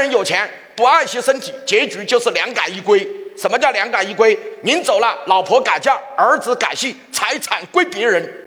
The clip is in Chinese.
人有钱不爱惜身体，结局就是两改一归。什么叫两改一归？您走了，老婆改嫁，儿子改姓，财产归别人。